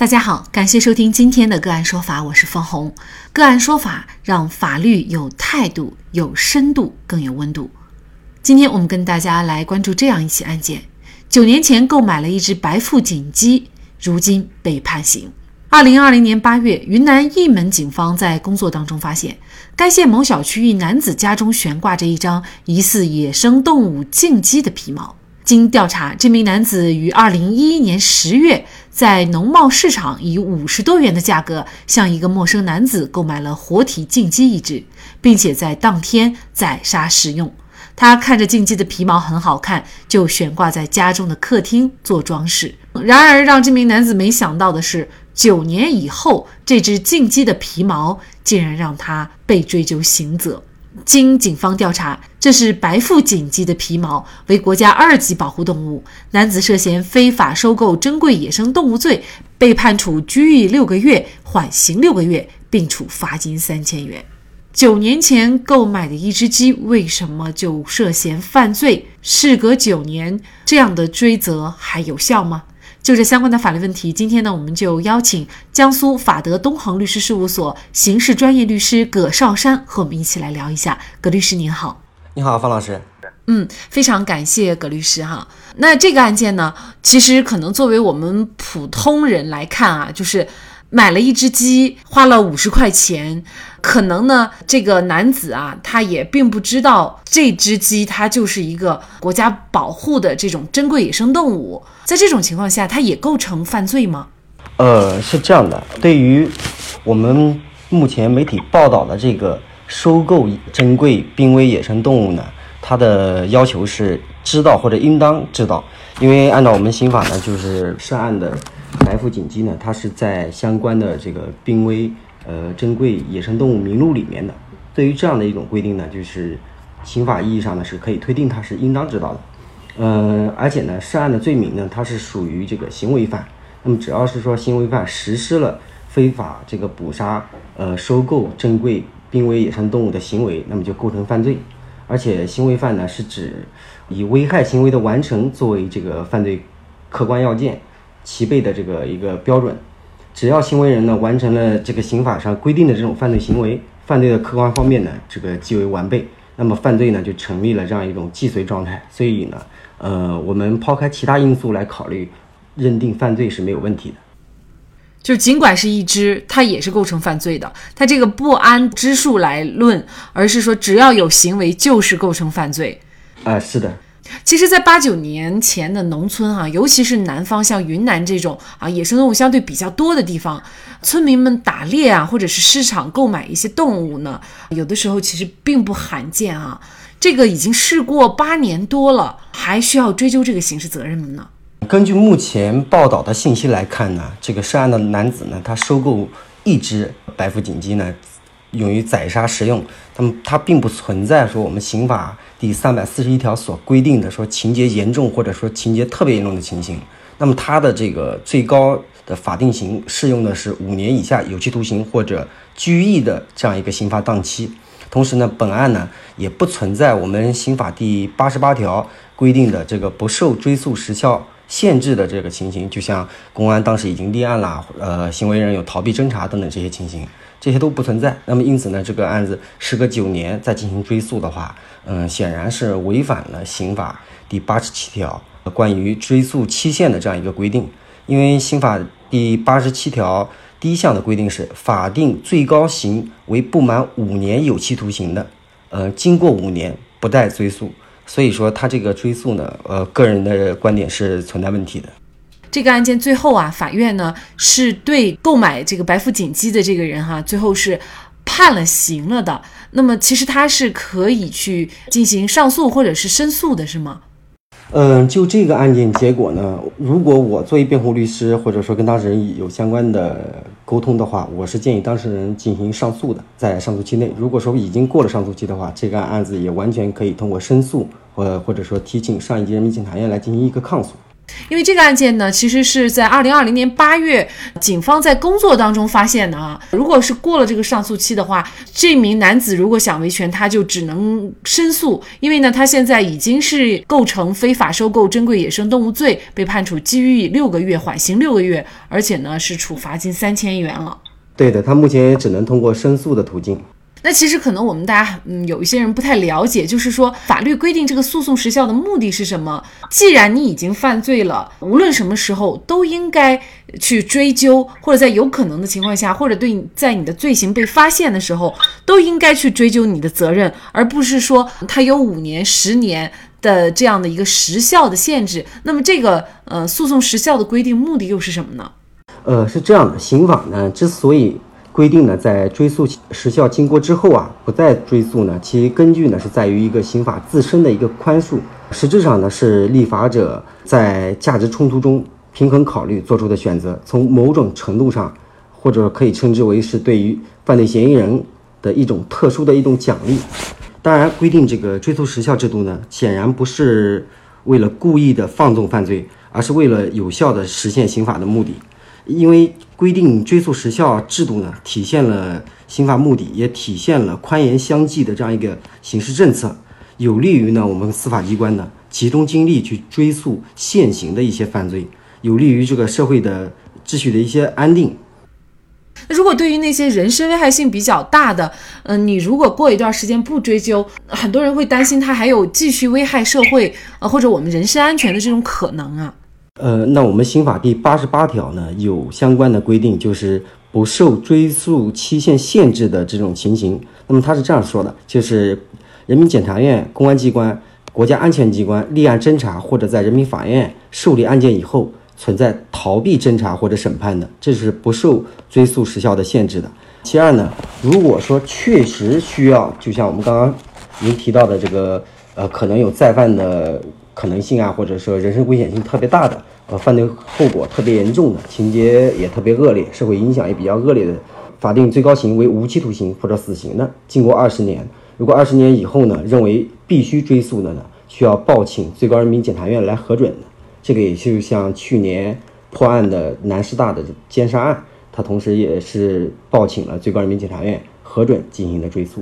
大家好，感谢收听今天的个案说法，我是方红。个案说法让法律有态度、有深度、更有温度。今天我们跟大家来关注这样一起案件：九年前购买了一只白腹锦鸡，如今被判刑。二零二零年八月，云南义门警方在工作当中发现，该县某小区一男子家中悬挂着一张疑似野生动物禁鸡的皮毛。经调查，这名男子于二零一一年十月在农贸市场以五十多元的价格向一个陌生男子购买了活体禁鸡一只，并且在当天宰杀食用。他看着禁鸡的皮毛很好看，就悬挂在家中的客厅做装饰。然而，让这名男子没想到的是，九年以后，这只禁鸡的皮毛竟然让他被追究刑责。经警方调查，这是白腹锦鸡的皮毛，为国家二级保护动物。男子涉嫌非法收购珍贵野生动物罪，被判处拘役六个月，缓刑六个月，并处罚金三千元。九年前购买的一只鸡，为什么就涉嫌犯罪？事隔九年，这样的追责还有效吗？就这相关的法律问题，今天呢，我们就邀请江苏法德东恒律师事务所刑事专业律师葛绍山和我们一起来聊一下。葛律师您好，你好，方老师。嗯，非常感谢葛律师哈。那这个案件呢，其实可能作为我们普通人来看啊，就是买了一只鸡，花了五十块钱。可能呢，这个男子啊，他也并不知道这只鸡它就是一个国家保护的这种珍贵野生动物，在这种情况下，它也构成犯罪吗？呃，是这样的，对于我们目前媒体报道的这个收购珍贵濒危野生动物呢，它的要求是知道或者应当知道，因为按照我们刑法呢，就是涉案的白腹锦鸡呢，它是在相关的这个濒危。呃，珍贵野生动物名录里面的，对于这样的一种规定呢，就是刑法意义上呢是可以推定它是应当知道的。呃，而且呢，涉案的罪名呢，它是属于这个行为犯。那么只要是说行为犯实施了非法这个捕杀、呃收购珍贵濒危野生动物的行为，那么就构成犯罪。而且行为犯呢是指以危害行为的完成作为这个犯罪客观要件、齐备的这个一个标准。只要行为人呢完成了这个刑法上规定的这种犯罪行为，犯罪的客观方面呢这个即为完备，那么犯罪呢就成立了这样一种既遂状态。所以呢，呃，我们抛开其他因素来考虑，认定犯罪是没有问题的。就尽管是一只，它也是构成犯罪的。它这个不按之数来论，而是说只要有行为就是构成犯罪。啊，是的。其实，在八九年前的农村哈，尤其是南方，像云南这种啊，野生动物相对比较多的地方，村民们打猎啊，或者是市场购买一些动物呢，有的时候其实并不罕见啊。这个已经事过八年多了，还需要追究这个刑事责任吗？呢？根据目前报道的信息来看呢，这个涉案的男子呢，他收购一只白腹锦鸡呢。用于宰杀食用，那么它并不存在说我们刑法第三百四十一条所规定的说情节严重或者说情节特别严重的情形。那么它的这个最高的法定刑适用的是五年以下有期徒刑或者拘役的这样一个刑罚档期。同时呢，本案呢也不存在我们刑法第八十八条规定的这个不受追诉时效限制的这个情形，就像公安当时已经立案了，呃，行为人有逃避侦查等等这些情形。这些都不存在，那么因此呢，这个案子时隔九年再进行追诉的话，嗯，显然是违反了刑法第八十七条关于追诉期限的这样一个规定。因为刑法第八十七条第一项的规定是法定最高刑为不满五年有期徒刑的，呃，经过五年不待追诉，所以说他这个追诉呢，呃，个人的观点是存在问题的。这个案件最后啊，法院呢是对购买这个白富锦鸡的这个人哈，最后是判了刑了的。那么其实他是可以去进行上诉或者是申诉的，是吗？嗯，就这个案件结果呢，如果我作为辩护律师或者说跟当事人有相关的沟通的话，我是建议当事人进行上诉的，在上诉期内。如果说已经过了上诉期的话，这个案子也完全可以通过申诉或或者说提请上一级人民检察院来进行一个抗诉。因为这个案件呢，其实是在二零二零年八月，警方在工作当中发现的啊。如果是过了这个上诉期的话，这名男子如果想维权，他就只能申诉。因为呢，他现在已经是构成非法收购珍贵野生动物罪，被判处拘役六个月，缓刑六个月，而且呢是处罚金三千元了。对的，他目前也只能通过申诉的途径。那其实可能我们大家嗯有一些人不太了解，就是说法律规定这个诉讼时效的目的是什么？既然你已经犯罪了，无论什么时候都应该去追究，或者在有可能的情况下，或者对你在你的罪行被发现的时候，都应该去追究你的责任，而不是说它有五年、十年的这样的一个时效的限制。那么这个呃诉讼时效的规定目的又是什么呢？呃，是这样的，刑法呢之所以。规定呢，在追诉时效经过之后啊，不再追诉呢，其根据呢是在于一个刑法自身的一个宽恕，实质上呢是立法者在价值冲突中平衡考虑做出的选择，从某种程度上，或者可以称之为是对于犯罪嫌疑人的一种特殊的一种奖励。当然，规定这个追诉时效制度呢，显然不是为了故意的放纵犯罪，而是为了有效的实现刑法的目的。因为规定追诉时效制度呢，体现了刑法目的，也体现了宽严相济的这样一个刑事政策，有利于呢我们司法机关呢集中精力去追诉现行的一些犯罪，有利于这个社会的秩序的一些安定。那如果对于那些人身危害性比较大的，嗯，你如果过一段时间不追究，很多人会担心他还有继续危害社会呃或者我们人身安全的这种可能啊。呃，那我们刑法第八十八条呢，有相关的规定，就是不受追诉期限限制的这种情形。那么他是这样说的，就是人民检察院、公安机关、国家安全机关立案侦查或者在人民法院受理案件以后，存在逃避侦查或者审判的，这是不受追诉时效的限制的。其二呢，如果说确实需要，就像我们刚刚您提到的这个，呃，可能有再犯的。可能性啊，或者说人身危险性特别大的，呃，犯罪后果特别严重的，情节也特别恶劣，社会影响也比较恶劣的，法定最高刑为无期徒刑或者死刑的，经过二十年，如果二十年以后呢，认为必须追诉的呢，需要报请最高人民检察院来核准的。这个也就像去年破案的南师大的奸杀案，他同时也是报请了最高人民检察院核准进行的追诉。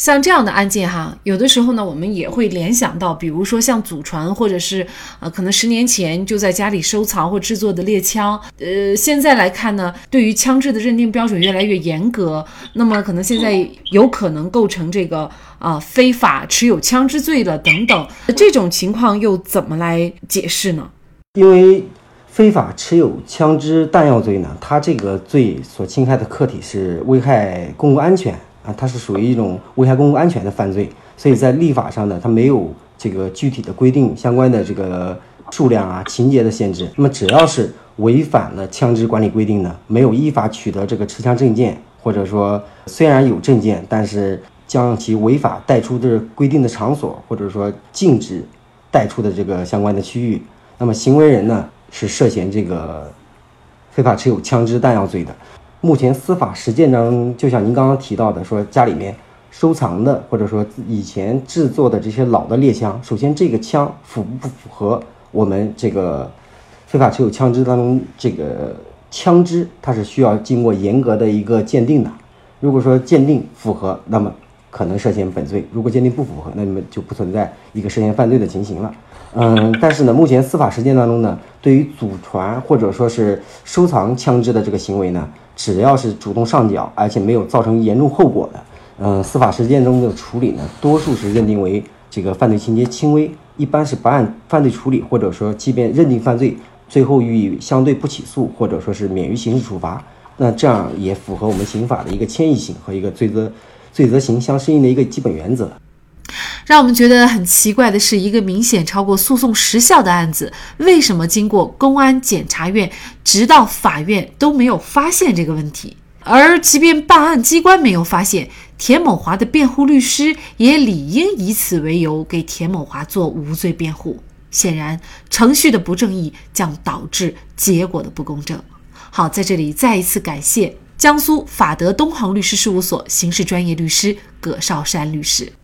像这样的案件哈，有的时候呢，我们也会联想到，比如说像祖传，或者是呃，可能十年前就在家里收藏或制作的猎枪，呃，现在来看呢，对于枪支的认定标准越来越严格，那么可能现在有可能构成这个啊非法持有枪支罪了等等，这种情况又怎么来解释呢？因为非法持有枪支弹药罪呢，它这个罪所侵害的客体是危害公共安全。啊，它是属于一种危害公共安全的犯罪，所以在立法上呢，它没有这个具体的规定相关的这个数量啊、情节的限制。那么只要是违反了枪支管理规定呢，没有依法取得这个持枪证件，或者说虽然有证件，但是将其违法带出的规定的场所，或者说禁止带出的这个相关的区域，那么行为人呢是涉嫌这个非法持有枪支弹药罪的。目前司法实践当中，就像您刚刚提到的，说家里面收藏的，或者说以前制作的这些老的猎枪，首先这个枪符不符合我们这个非法持有枪支当中这个枪支，它是需要经过严格的一个鉴定的。如果说鉴定符合，那么可能涉嫌本罪；如果鉴定不符合，那么就不存在一个涉嫌犯罪的情形了。嗯，但是呢，目前司法实践当中呢，对于祖传或者说是收藏枪支的这个行为呢，只要是主动上缴，而且没有造成严重后果的，呃，司法实践中的处理呢，多数是认定为这个犯罪情节轻微，一般是不按犯罪处理，或者说即便认定犯罪，最后予以相对不起诉，或者说是免于刑事处罚。那这样也符合我们刑法的一个迁移性和一个罪责罪责刑相适应的一个基本原则。让我们觉得很奇怪的是，一个明显超过诉讼时效的案子，为什么经过公安、检察院，直到法院都没有发现这个问题？而即便办案机关没有发现，田某华的辩护律师也理应以此为由给田某华做无罪辩护。显然，程序的不正义将导致结果的不公正。好，在这里再一次感谢江苏法德东航律师事务所刑事专业律师葛绍山律师。